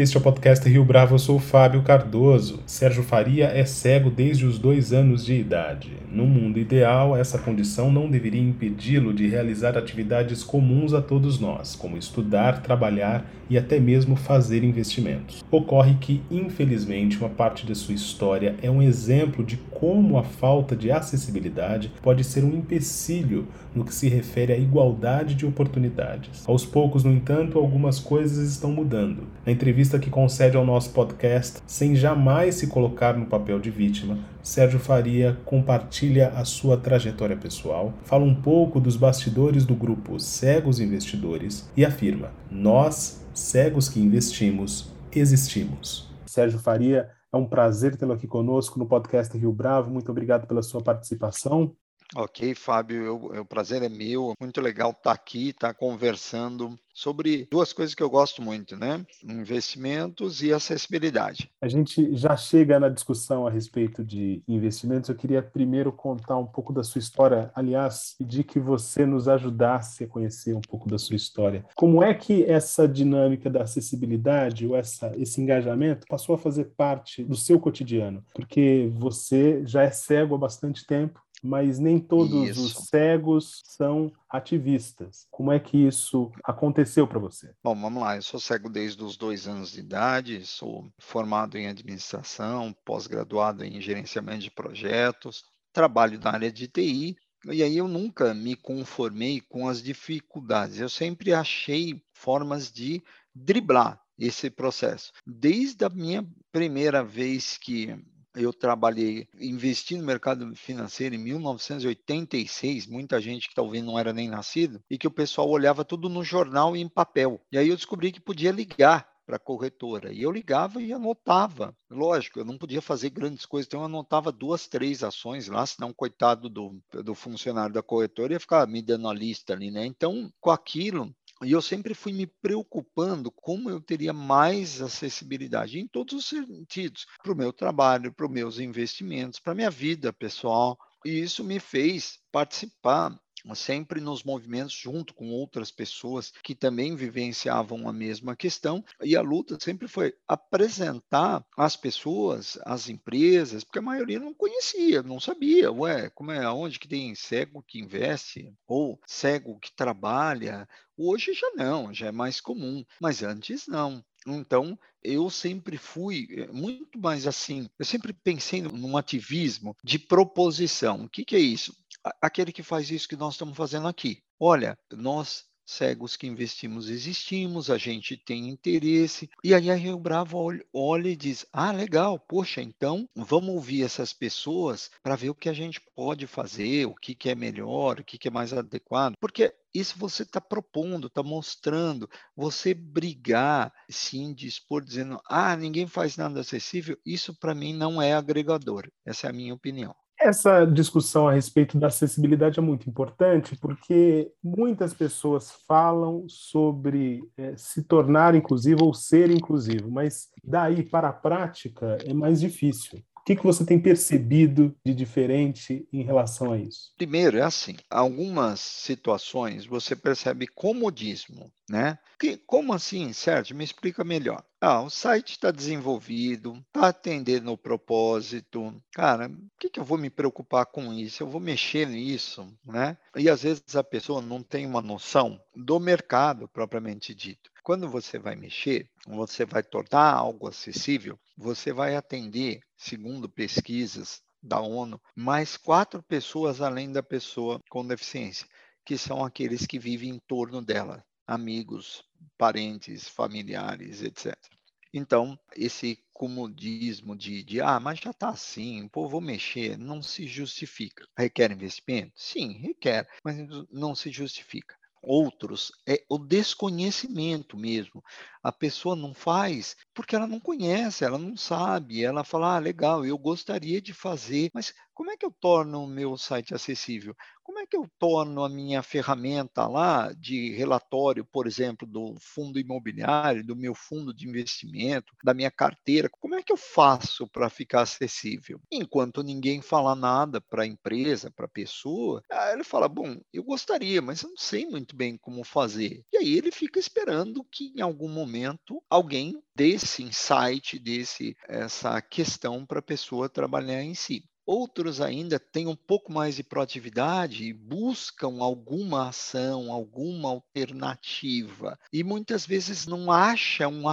Este é o podcast Rio Bravo, eu sou o Fábio Cardoso. Sérgio Faria é cego desde os dois anos de idade. No mundo ideal, essa condição não deveria impedi-lo de realizar atividades comuns a todos nós, como estudar, trabalhar e até mesmo fazer investimentos. Ocorre que, infelizmente, uma parte de sua história é um exemplo de como a falta de acessibilidade pode ser um empecilho no que se refere à igualdade de oportunidades. Aos poucos, no entanto, algumas coisas estão mudando. Na entrevista que concede ao nosso podcast, sem jamais se colocar no papel de vítima, Sérgio Faria compartilha a sua trajetória pessoal, fala um pouco dos bastidores do grupo Cegos Investidores e afirma: Nós, cegos que investimos, existimos. Sérgio Faria, é um prazer tê-lo aqui conosco no podcast Rio Bravo. Muito obrigado pela sua participação. Ok, Fábio, eu, o prazer é meu. Muito legal estar aqui, estar conversando sobre duas coisas que eu gosto muito, né? Investimentos e acessibilidade. A gente já chega na discussão a respeito de investimentos. Eu queria primeiro contar um pouco da sua história. Aliás, pedir que você nos ajudasse a conhecer um pouco da sua história. Como é que essa dinâmica da acessibilidade ou essa, esse engajamento passou a fazer parte do seu cotidiano? Porque você já é cego há bastante tempo mas nem todos isso. os cegos são ativistas. Como é que isso aconteceu para você? Bom, vamos lá. Eu sou cego desde os dois anos de idade, sou formado em administração, pós-graduado em gerenciamento de projetos, trabalho na área de TI. E aí eu nunca me conformei com as dificuldades. Eu sempre achei formas de driblar esse processo. Desde a minha primeira vez que eu trabalhei, investi no mercado financeiro em 1986, muita gente que está ouvindo não era nem nascido, e que o pessoal olhava tudo no jornal e em papel. E aí eu descobri que podia ligar para a corretora. E eu ligava e anotava. Lógico, eu não podia fazer grandes coisas, então eu anotava duas, três ações lá, senão, coitado do, do funcionário da corretora ia ficar me dando a lista ali, né? Então, com aquilo, e eu sempre fui me preocupando como eu teria mais acessibilidade em todos os sentidos, para o meu trabalho, para os meus investimentos, para a minha vida pessoal. E isso me fez participar sempre nos movimentos junto com outras pessoas que também vivenciavam a mesma questão e a luta sempre foi apresentar as pessoas, as empresas, porque a maioria não conhecia, não sabia, ué, como é, onde que tem cego que investe ou cego que trabalha. Hoje já não, já é mais comum, mas antes não. Então, eu sempre fui eh, muito mais assim. Eu sempre pensei num ativismo de proposição. O que, que é isso? Aquele que faz isso que nós estamos fazendo aqui. Olha, nós cegos que investimos existimos, a gente tem interesse. E aí a Rio Bravo olha, e diz: Ah, legal, poxa, então vamos ouvir essas pessoas para ver o que a gente pode fazer, o que, que é melhor, o que, que é mais adequado. Porque isso você está propondo, está mostrando. Você brigar, se indispor, dizendo: Ah, ninguém faz nada acessível, isso para mim não é agregador. Essa é a minha opinião. Essa discussão a respeito da acessibilidade é muito importante porque muitas pessoas falam sobre é, se tornar inclusivo ou ser inclusivo, mas daí para a prática é mais difícil. O que, que você tem percebido de diferente em relação a isso? Primeiro, é assim: algumas situações você percebe comodismo, né? Que, como assim, Sérgio? Me explica melhor. Ah, o site está desenvolvido, está atendendo o propósito. Cara, o que, que eu vou me preocupar com isso? Eu vou mexer nisso, né? E às vezes a pessoa não tem uma noção do mercado propriamente dito. Quando você vai mexer, você vai tornar algo acessível, você vai atender, segundo pesquisas da ONU, mais quatro pessoas além da pessoa com deficiência, que são aqueles que vivem em torno dela, amigos, parentes, familiares, etc. Então, esse comodismo de, de ah, mas já está assim, pô, vou mexer, não se justifica. Requer investimento? Sim, requer, mas não se justifica outros é o desconhecimento mesmo. A pessoa não faz porque ela não conhece, ela não sabe. Ela fala: ah, legal, eu gostaria de fazer, mas como é que eu torno o meu site acessível? Como é que eu torno a minha ferramenta lá de relatório, por exemplo, do fundo imobiliário, do meu fundo de investimento, da minha carteira, como é que eu faço para ficar acessível? Enquanto ninguém fala nada para a empresa, para a pessoa, ele fala: Bom, eu gostaria, mas eu não sei muito bem como fazer. E aí ele fica esperando que em algum momento alguém desse insight, desse essa questão para a pessoa trabalhar em si. Outros ainda têm um pouco mais de proatividade e buscam alguma ação, alguma alternativa. E muitas vezes não acham um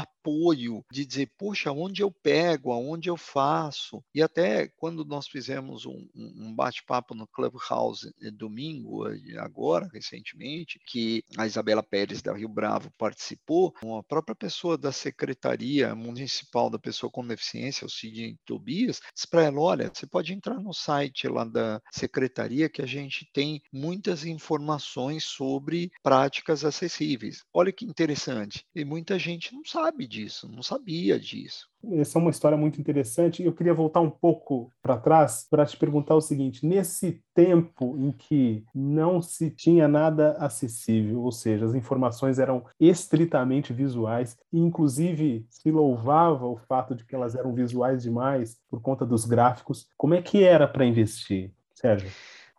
de dizer, poxa, onde eu pego, aonde eu faço. E até quando nós fizemos um, um bate-papo no Clubhouse eh, domingo, eh, agora, recentemente, que a Isabela Pérez da Rio Bravo participou, a própria pessoa da Secretaria Municipal da Pessoa com Deficiência, o Cid Tobias, disse para ela, olha, você pode entrar no site lá da secretaria que a gente tem muitas informações sobre práticas acessíveis. Olha que interessante. E muita gente não sabe disso, não sabia disso. Essa é uma história muito interessante. Eu queria voltar um pouco para trás para te perguntar o seguinte: nesse tempo em que não se tinha nada acessível, ou seja, as informações eram estritamente visuais, e inclusive se louvava o fato de que elas eram visuais demais por conta dos gráficos, como é que era para investir, Sérgio?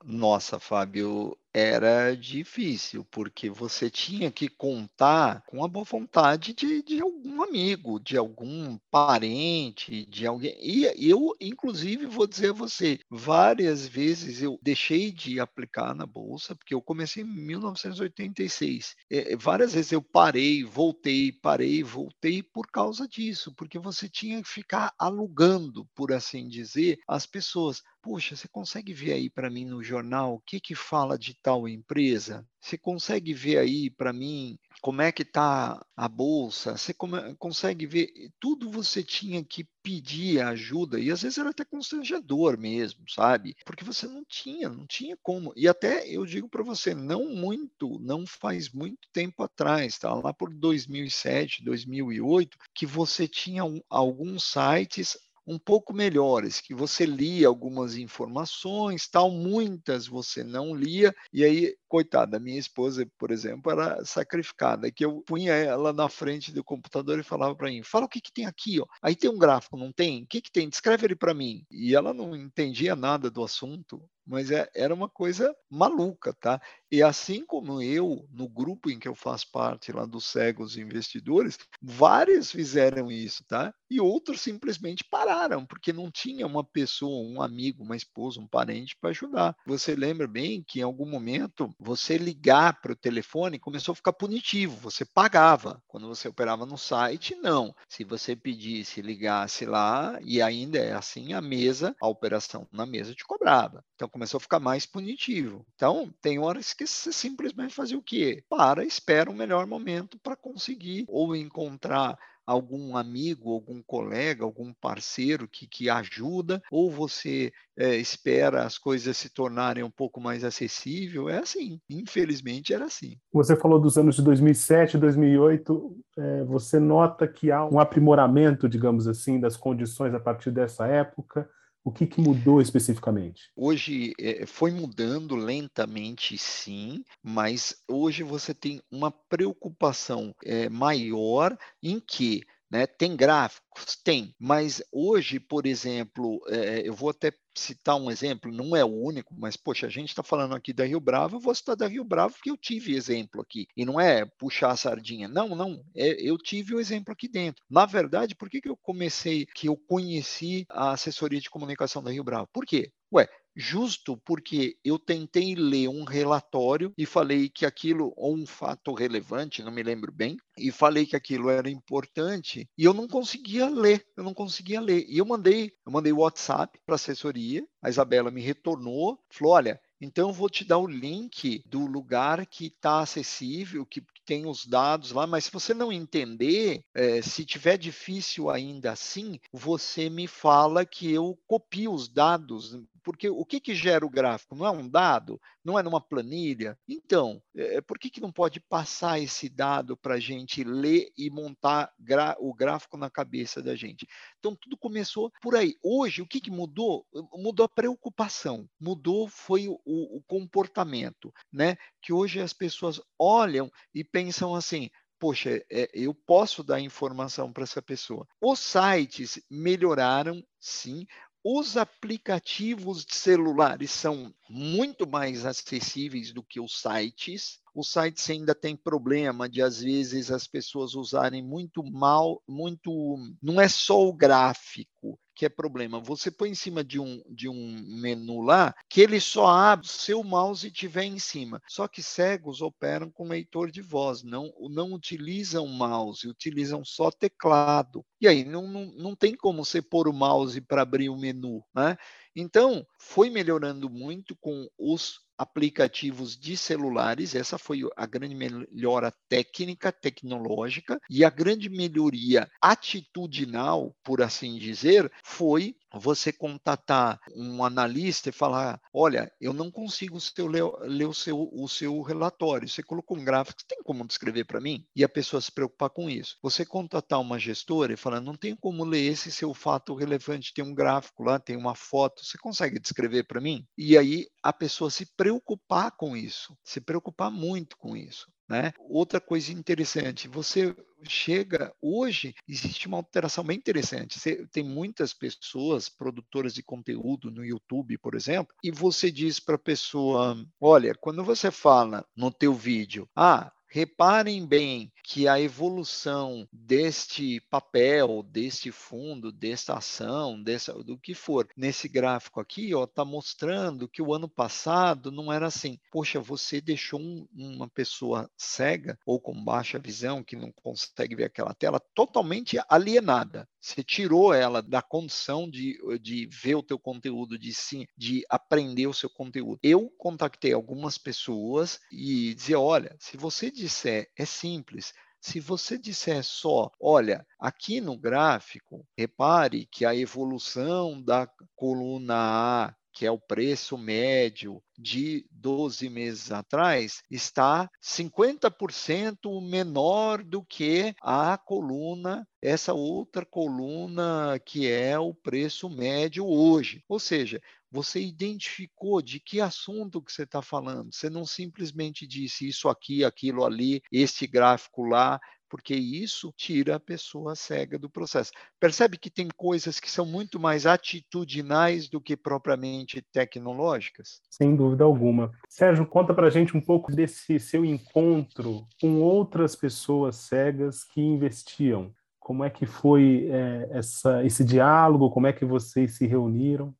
Nossa, Fábio, era difícil, porque você tinha que contar com a boa vontade de, de algum amigo, de algum parente, de alguém. E eu, inclusive, vou dizer a você, várias vezes eu deixei de aplicar na bolsa, porque eu comecei em 1986. É, várias vezes eu parei, voltei, parei, voltei por causa disso, porque você tinha que ficar alugando, por assim dizer, as pessoas. Puxa, você consegue ver aí para mim no jornal o que que fala de tal empresa? Você consegue ver aí para mim como é que está a bolsa? Você come, consegue ver? Tudo você tinha que pedir ajuda e às vezes era até constrangedor mesmo, sabe? Porque você não tinha, não tinha como. E até eu digo para você, não muito, não faz muito tempo atrás, tá? Lá por 2007, 2008, que você tinha um, alguns sites um pouco melhores, que você lia algumas informações, tal, muitas você não lia, e aí, coitada, minha esposa, por exemplo, era sacrificada, que eu punha ela na frente do computador e falava para mim, fala o que, que tem aqui, ó. aí tem um gráfico, não tem? O que, que tem? Descreve ele para mim. E ela não entendia nada do assunto, mas é, era uma coisa maluca, tá? E assim como eu, no grupo em que eu faço parte lá dos cegos investidores, vários fizeram isso, tá? E outros simplesmente pararam, porque não tinha uma pessoa, um amigo, uma esposa, um parente para ajudar. Você lembra bem que em algum momento você ligar para o telefone começou a ficar punitivo, você pagava. Quando você operava no site, não. Se você pedisse, ligasse lá, e ainda é assim, a mesa, a operação na mesa te cobrava. Então começou a ficar mais punitivo. Então, tem horas que você simplesmente fazia o quê? Para, espera um melhor momento para conseguir ou encontrar algum amigo, algum colega, algum parceiro que, que ajuda, ou você é, espera as coisas se tornarem um pouco mais acessível. É assim, infelizmente era assim. Você falou dos anos de 2007, 2008, é, você nota que há um aprimoramento, digamos assim, das condições a partir dessa época? O que, que, mudou especificamente? Hoje é, foi mudando lentamente, sim, mas hoje você tem uma preocupação é, maior em que né? Tem gráficos? Tem, mas hoje, por exemplo, é, eu vou até citar um exemplo, não é o único, mas, poxa, a gente está falando aqui da Rio Bravo, eu vou citar da Rio Bravo porque eu tive exemplo aqui. E não é puxar a sardinha. Não, não. É, eu tive o exemplo aqui dentro. Na verdade, por que, que eu comecei, que eu conheci a assessoria de comunicação da Rio Bravo? Por quê? Ué, justo porque eu tentei ler um relatório e falei que aquilo, ou um fato relevante, não me lembro bem, e falei que aquilo era importante e eu não conseguia ler, eu não conseguia ler. E eu mandei, eu mandei WhatsApp para a assessoria, a Isabela me retornou, falou: olha, então, eu vou te dar o link do lugar que está acessível, que tem os dados lá, mas se você não entender, é, se tiver difícil ainda assim, você me fala que eu copio os dados Porque o que, que gera o gráfico? Não é um dado? Não é numa planilha? Então, é, por que, que não pode passar esse dado para a gente ler e montar o gráfico na cabeça da gente? Então, tudo começou por aí. Hoje, o que, que mudou? Mudou a preocupação, mudou foi o, o comportamento, né? Que hoje as pessoas olham e pensam assim: poxa, é, eu posso dar informação para essa pessoa. Os sites melhoraram, sim. Os aplicativos de celulares são muito mais acessíveis do que os sites. Os sites ainda têm problema de às vezes as pessoas usarem muito mal, muito. Não é só o gráfico, que é problema. Você põe em cima de um, de um menu lá que ele só abre se o mouse estiver em cima. Só que cegos operam com leitor de voz, não, não utilizam mouse, utilizam só teclado. E aí não, não, não tem como você pôr o mouse para abrir o menu. Né? Então, foi melhorando muito com os aplicativos de celulares. Essa foi a grande melhora técnica, tecnológica, e a grande melhoria atitudinal, por assim dizer, foi você contatar um analista e falar: olha, eu não consigo ler, ler o, seu, o seu relatório. Você colocou um gráfico, tem como descrever para mim? E a pessoa se preocupar com isso. Você contatar uma gestora e falar: não tem como ler esse seu fato relevante, tem um gráfico lá, tem uma foto, você consegue descrever para mim? E aí a pessoa se preocupar com isso, se preocupar muito com isso. Né? Outra coisa interessante, você chega hoje existe uma alteração bem interessante. Você, tem muitas pessoas produtoras de conteúdo no YouTube, por exemplo, e você diz para a pessoa, olha, quando você fala no teu vídeo, ah, Reparem bem que a evolução deste papel, deste fundo, desta ação, dessa, do que for, nesse gráfico aqui, ó, está mostrando que o ano passado não era assim. Poxa, você deixou um, uma pessoa cega ou com baixa visão que não consegue ver aquela tela totalmente alienada. Você tirou ela da condição de, de ver o teu conteúdo, de sim, de aprender o seu conteúdo. Eu contactei algumas pessoas e dizia, olha, se você disser, é simples, se você disser só, olha, aqui no gráfico, repare que a evolução da coluna A que é o preço médio de 12 meses atrás, está 50% menor do que a coluna, essa outra coluna que é o preço médio hoje. Ou seja, você identificou de que assunto que você está falando. Você não simplesmente disse isso aqui, aquilo ali, este gráfico lá porque isso tira a pessoa cega do processo. Percebe que tem coisas que são muito mais atitudinais do que propriamente tecnológicas? Sem dúvida alguma. Sérgio, conta para a gente um pouco desse seu encontro com outras pessoas cegas que investiam. Como é que foi é, essa, esse diálogo? Como é que vocês se reuniram?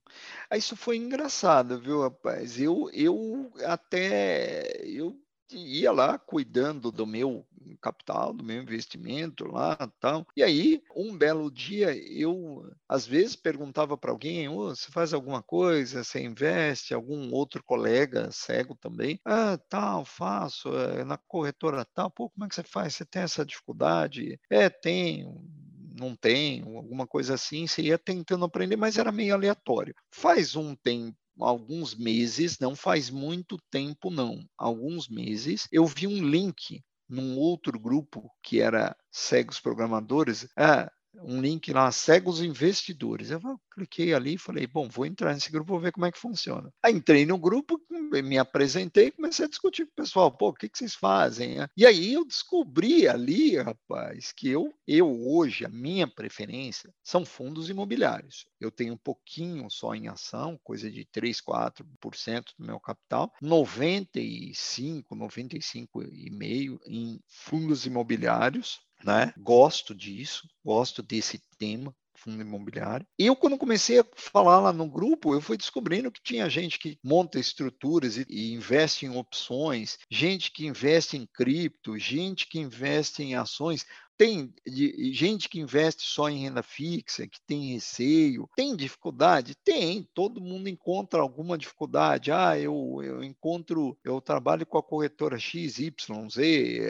Ah, isso foi engraçado, viu, rapaz? Eu, eu até eu ia lá cuidando do meu capital, do meu investimento lá, tal. E aí, um belo dia, eu às vezes perguntava para alguém: oh, "Você faz alguma coisa? Você investe?" Algum outro colega cego também: "Ah, tal, faço, é, na corretora tal. Pô, como é que você faz? Você tem essa dificuldade?" "É, tenho." não tenho, alguma coisa assim, você ia tentando aprender, mas era meio aleatório. Faz um tempo, alguns meses, não faz muito tempo não, alguns meses, eu vi um link num outro grupo que era cegos programadores, ah, um link lá, cegos investidores. Eu cliquei ali e falei, bom, vou entrar nesse grupo, vou ver como é que funciona. Aí entrei no grupo, me apresentei, comecei a discutir com o pessoal, pô, o que, que vocês fazem? E aí eu descobri ali, rapaz, que eu, eu hoje, a minha preferência são fundos imobiliários. Eu tenho um pouquinho só em ação, coisa de 3, 4% do meu capital, 95, 95,5% em fundos imobiliários, né? Gosto disso, gosto desse tema fundo imobiliário. Eu, quando comecei a falar lá no grupo, eu fui descobrindo que tinha gente que monta estruturas e, e, investe em opções, gente que investe em cripto, gente que investe em ações. Tem gente que investe só em renda fixa, que tem receio, tem dificuldade? Tem, todo mundo encontra alguma dificuldade. Ah, eu, eu encontro, eu trabalho com a corretora XYZ,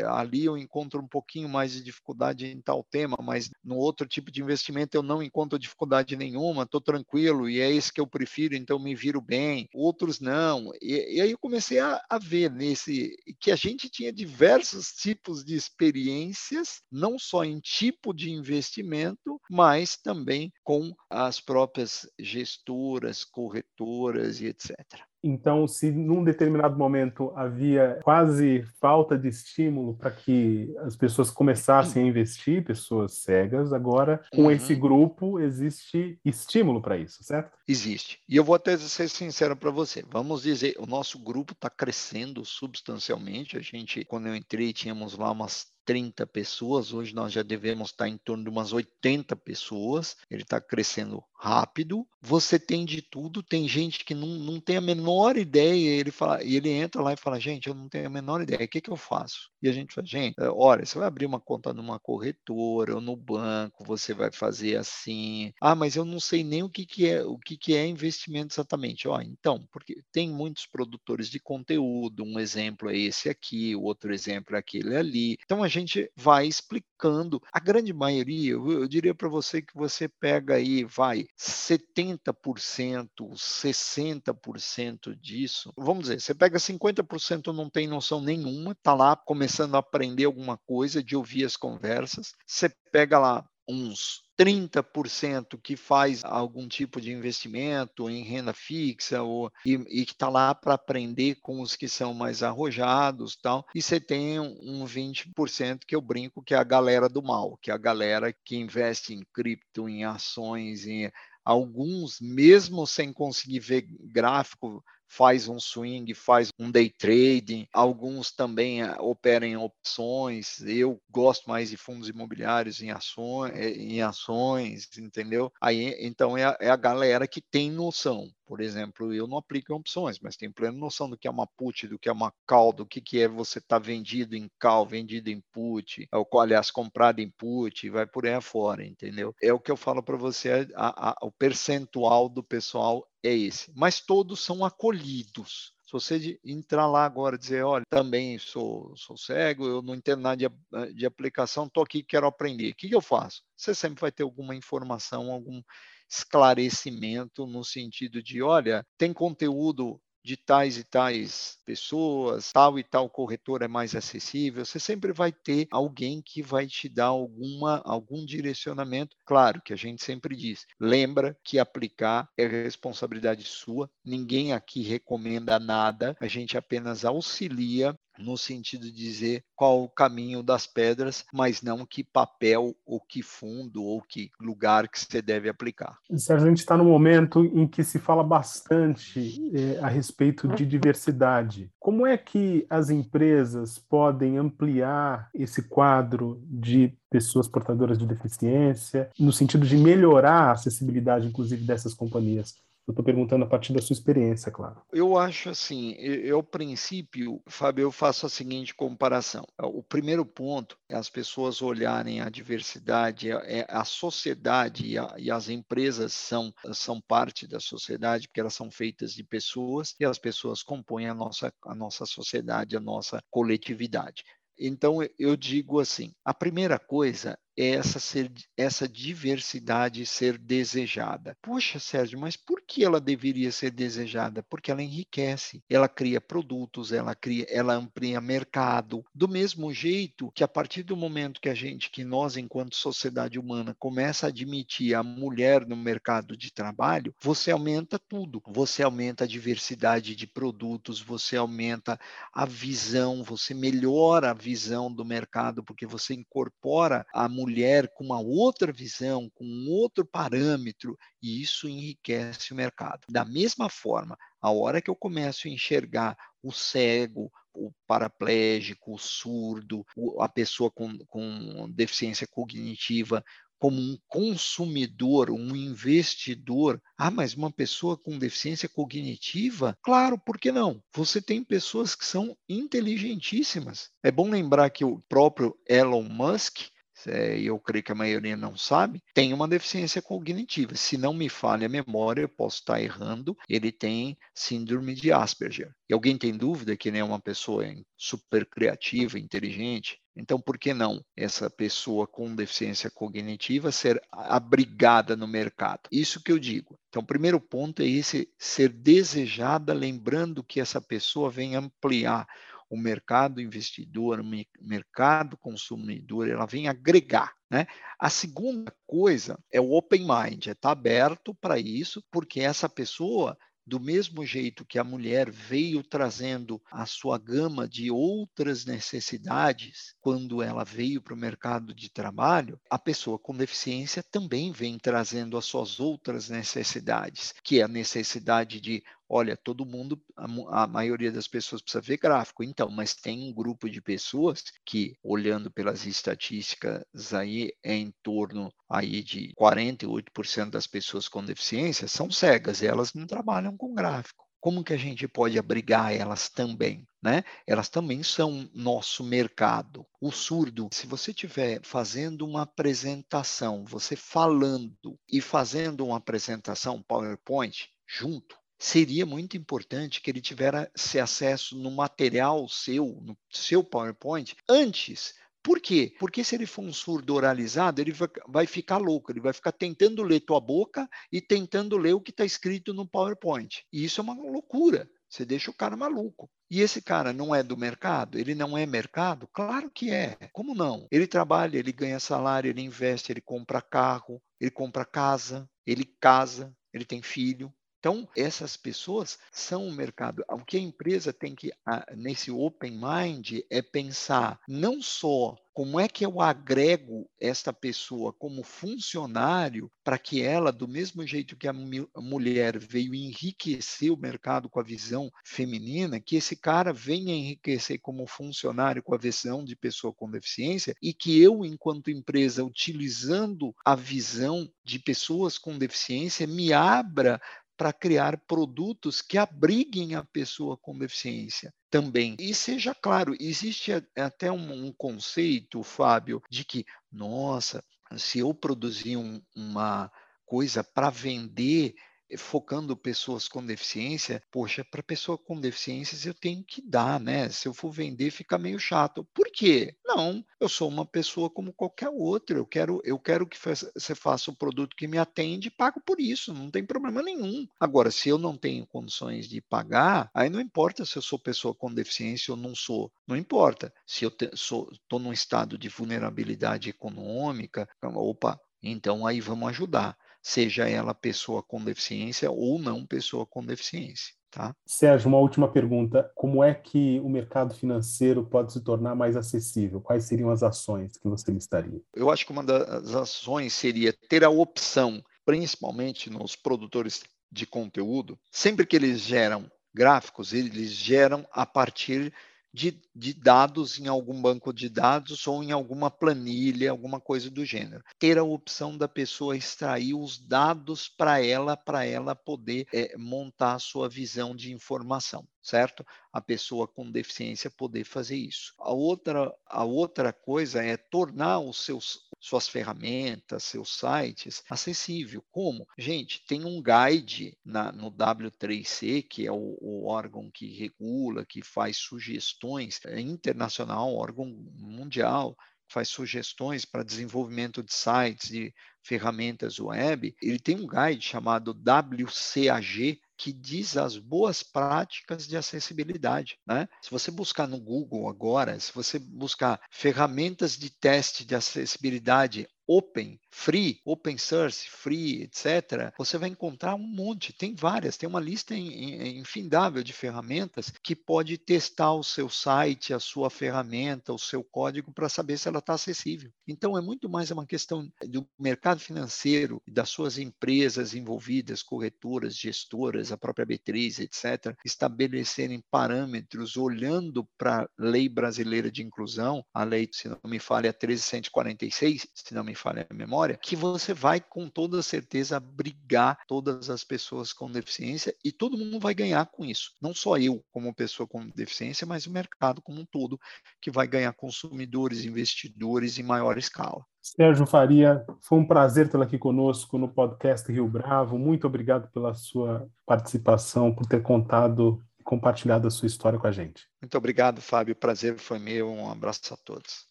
ali eu encontro um pouquinho mais de dificuldade em tal tema, mas no outro tipo de investimento eu não encontro dificuldade nenhuma, estou tranquilo e é esse que eu prefiro, então me viro bem. Outros não. E, e aí eu comecei a, a ver nesse que a gente tinha diversos tipos de experiências, não só em tipo de investimento, mas também com as próprias gestoras, corretoras e etc. Então, se num determinado momento havia quase falta de estímulo para que as pessoas começassem a investir, pessoas cegas, agora com uhum. esse grupo existe estímulo para isso, certo? Existe. E eu vou até ser sincero para você. Vamos dizer, o nosso grupo está crescendo substancialmente. A gente, quando eu entrei, tínhamos lá umas 30 pessoas, hoje nós já devemos estar em torno de umas 80 pessoas, ele está crescendo rápido. Você tem de tudo, tem gente que não, não tem a menor ideia, ele fala, e ele entra lá e fala, gente, eu não tenho a menor ideia, o que, que eu faço? E a gente fala, gente, eh, olha, você vai abrir uma conta numa corretora ou no banco, você vai fazer assim. Ah, mas eu não sei nem o que, que é o que, que é investimento exatamente. Ó, então, porque tem muitos produtores de conteúdo, um exemplo é esse aqui, o outro exemplo é aquele ali. Então a gente vai explicando. A grande maioria, eu, eu diria para você que você pega aí, vai, 70%, 60% disso. Vamos dizer, você pega 50% não tem noção nenhuma, tá lá começando a aprender alguma coisa, de ouvir as conversas. Você pega lá uns 30% que faz algum tipo de investimento em renda fixa ou, e, e que está lá para aprender com os que são mais arrojados tal. E você tem um, um 20% que eu brinco que é a galera do mal, que é a galera que investe em cripto, em ações, em alguns, mesmo sem conseguir ver gráfico, faz um swing, faz um day trading, alguns também eh, operam em opções. Eu gosto mais de fundos imobiliários em ações, eh, em ações entendeu? Aí então é a, é a galera que tem noção. Por exemplo, eu não aplico em opções, mas tenho plena noção do que é uma put, do que é uma call, do que, que é você estar tá vendido em call, vendido em put, ou, aliás, comprado em put, vai por aí afora, entendeu? É o que eu falo para você, a, a, o percentual do pessoal é esse. Mas todos são acolhidos. Se você entrar lá agora e dizer, olha, também sou, sou cego, eu não entendo nada de, de aplicação, estou aqui, quero aprender. O que, que eu faço? Você sempre vai ter alguma informação, algum esclarecimento no sentido de, olha, tem conteúdo de tais e tais pessoas, tal e tal corretor é mais acessível, você sempre vai ter alguém que vai te dar alguma, algum direcionamento. Claro que a gente sempre diz, lembra que aplicar é responsabilidade sua, ninguém aqui recomenda nada, a gente apenas auxilia no sentido de dizer qual o caminho das pedras, mas não que papel ou que fundo ou que lugar que você deve aplicar. Sérgio, a gente está no momento em que se fala bastante eh, a respeito de diversidade. Como é que as empresas podem ampliar esse quadro de pessoas portadoras de deficiência, no sentido de melhorar a acessibilidade, inclusive, dessas companhias? Eu estou perguntando a partir da sua experiência, claro. Eu acho assim, eu, princípio, Fábio, eu faço a seguinte comparação. O primeiro ponto é as pessoas olharem a diversidade, é, é a sociedade e, a, e as empresas são, são parte da sociedade, porque elas são feitas de pessoas e as pessoas compõem a nossa, a nossa sociedade, a nossa coletividade. Então, eu digo assim: a primeira coisa essa, ser, essa diversidade ser desejada. Poxa, Sérgio, mas por que ela deveria ser desejada? Porque ela enriquece, ela cria produtos, ela cria, ela amplia mercado. Do mesmo jeito que a partir do momento que a gente, que nós, enquanto sociedade humana, começa a admitir a mulher no mercado de trabalho, você aumenta tudo. Você aumenta a diversidade de produtos, você aumenta a visão, você melhora a visão do mercado, porque você incorpora a mulher mulher com uma outra visão, com um outro parâmetro, e isso enriquece o mercado. Da mesma forma, a hora que eu começo a enxergar o cego, o paraplégico, o surdo, a pessoa com, com deficiência cognitiva, como um consumidor, um investidor. Ah, mas uma pessoa com deficiência cognitiva? Claro, por que não? Você tem pessoas que são inteligentíssimas. É bom lembrar que o próprio Elon Musk e eu creio que a maioria não sabe, tem uma deficiência cognitiva. Se não me falha a memória, eu posso estar errando, ele tem síndrome de Asperger. E alguém tem dúvida que ele é uma pessoa super criativa, inteligente? Então, por que não essa pessoa com deficiência cognitiva ser abrigada no mercado? Isso que eu digo. Então, o primeiro ponto é esse ser desejada, lembrando que essa pessoa vem ampliar o mercado investidor, o mercado consumidor, ela vem agregar. Né? A segunda coisa é o open mind, é estar tá aberto para isso, porque essa pessoa do mesmo jeito que a mulher veio trazendo a sua gama de outras necessidades quando ela veio para o mercado de trabalho, a pessoa com deficiência também vem trazendo as suas outras necessidades, que é a necessidade de olha, todo mundo, a, a, maioria das pessoas precisa ver gráfico. Então, mas tem um grupo de pessoas que, olhando pelas estatísticas aí, é em torno aí de 48% das pessoas com deficiência são cegas e elas não trabalham com gráfico. Como que a gente pode abrigar elas também? Né? Elas também são nosso mercado. O surdo, se você estiver fazendo uma apresentação, você falando e fazendo uma apresentação PowerPoint junto, seria muito importante que ele tivesse acesso no material seu, no seu PowerPoint, antes. Por quê? Porque se ele for um surdo oralizado, ele vai ficar louco, ele vai ficar tentando ler tua boca e tentando ler o que está escrito no PowerPoint. E isso é uma loucura. Você deixa o cara maluco. E esse cara não é do mercado? Ele não é mercado? Claro que é. Como não? Ele trabalha, ele ganha salário, ele investe, ele compra carro, ele compra casa, ele casa, ele tem filho. Então, essas pessoas são o mercado. O que a empresa tem que, nesse open mind, é pensar não só como é que eu agrego esta pessoa como funcionário para que ela, do mesmo jeito que a mulher veio enriquecer o mercado com a visão feminina, que esse cara venha enriquecer como funcionário com a visão de pessoa com deficiência e que eu, enquanto empresa, utilizando a visão de pessoas com deficiência, me abra para criar produtos que abriguem a pessoa com deficiência também. E seja claro, existe até um, um conceito, Fábio, de que, nossa, se eu produzir um, uma coisa para vender focando pessoas com deficiência, poxa, para pessoa com deficiências eu tenho que dar, né? Se eu for vender, fica meio chato. Por quê? Não, eu sou uma pessoa como qualquer outra. Eu quero, eu quero que você faça o produto que me atende e pago por isso, não tem problema nenhum. Agora, se eu não tenho condições de pagar, aí não importa se eu sou pessoa com deficiência ou não sou, não importa. Se eu estou num estado de vulnerabilidade econômica, opa, então aí vamos ajudar seja ela pessoa com deficiência ou não pessoa com deficiência. Tá? Sérgio, uma última pergunta. Como é que o mercado financeiro pode se tornar mais acessível? Quais seriam as ações que você listaria? Eu acho que uma das ações seria ter a opção, principalmente nos produtores de conteúdo, sempre que eles geram gráficos, eles geram a partir de, de, dados em algum banco de dados ou em alguma planilha, alguma coisa do gênero. Ter a opção da pessoa extrair os dados para ela, para ela poder é, montar a sua visão de informação certo? A pessoa com deficiência poder fazer isso. A outra, a outra coisa é tornar os seus suas ferramentas, seus sites acessível. Como? Gente, tem um guide na, no W3C, que é o, o, órgão que regula, que faz sugestões, é internacional, órgão mundial, faz sugestões para desenvolvimento de sites, de ferramentas web. Ele tem um guide chamado WCAG, que diz as boas práticas de acessibilidade. Né? Se você buscar no Google agora, se você buscar ferramentas de teste de acessibilidade open, free, open source, free, etc., você vai encontrar um monte, tem várias, tem uma lista infindável de ferramentas que pode testar o seu site, a sua ferramenta, o seu código para saber se ela está acessível. Então é muito mais uma questão do mercado financeiro, das suas empresas envolvidas, corretoras, gestoras, a própria B3, etc., estabelecerem parâmetros olhando para a lei brasileira de inclusão, a lei, se não me falha, 1346, se não me falha a memória, que você vai com toda certeza abrigar todas as pessoas com deficiência e todo mundo vai ganhar com isso. Não só eu como pessoa com deficiência, mas o mercado como um todo, que vai ganhar consumidores, investidores em maior escala. Sérgio Faria, foi um prazer tê-lo aqui conosco no podcast Rio Bravo. Muito obrigado pela sua participação, por ter contado e compartilhado a sua história com a gente. Muito obrigado, Fábio. O prazer foi meu. Um abraço a todos.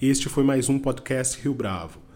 Este foi mais um podcast Rio Bravo.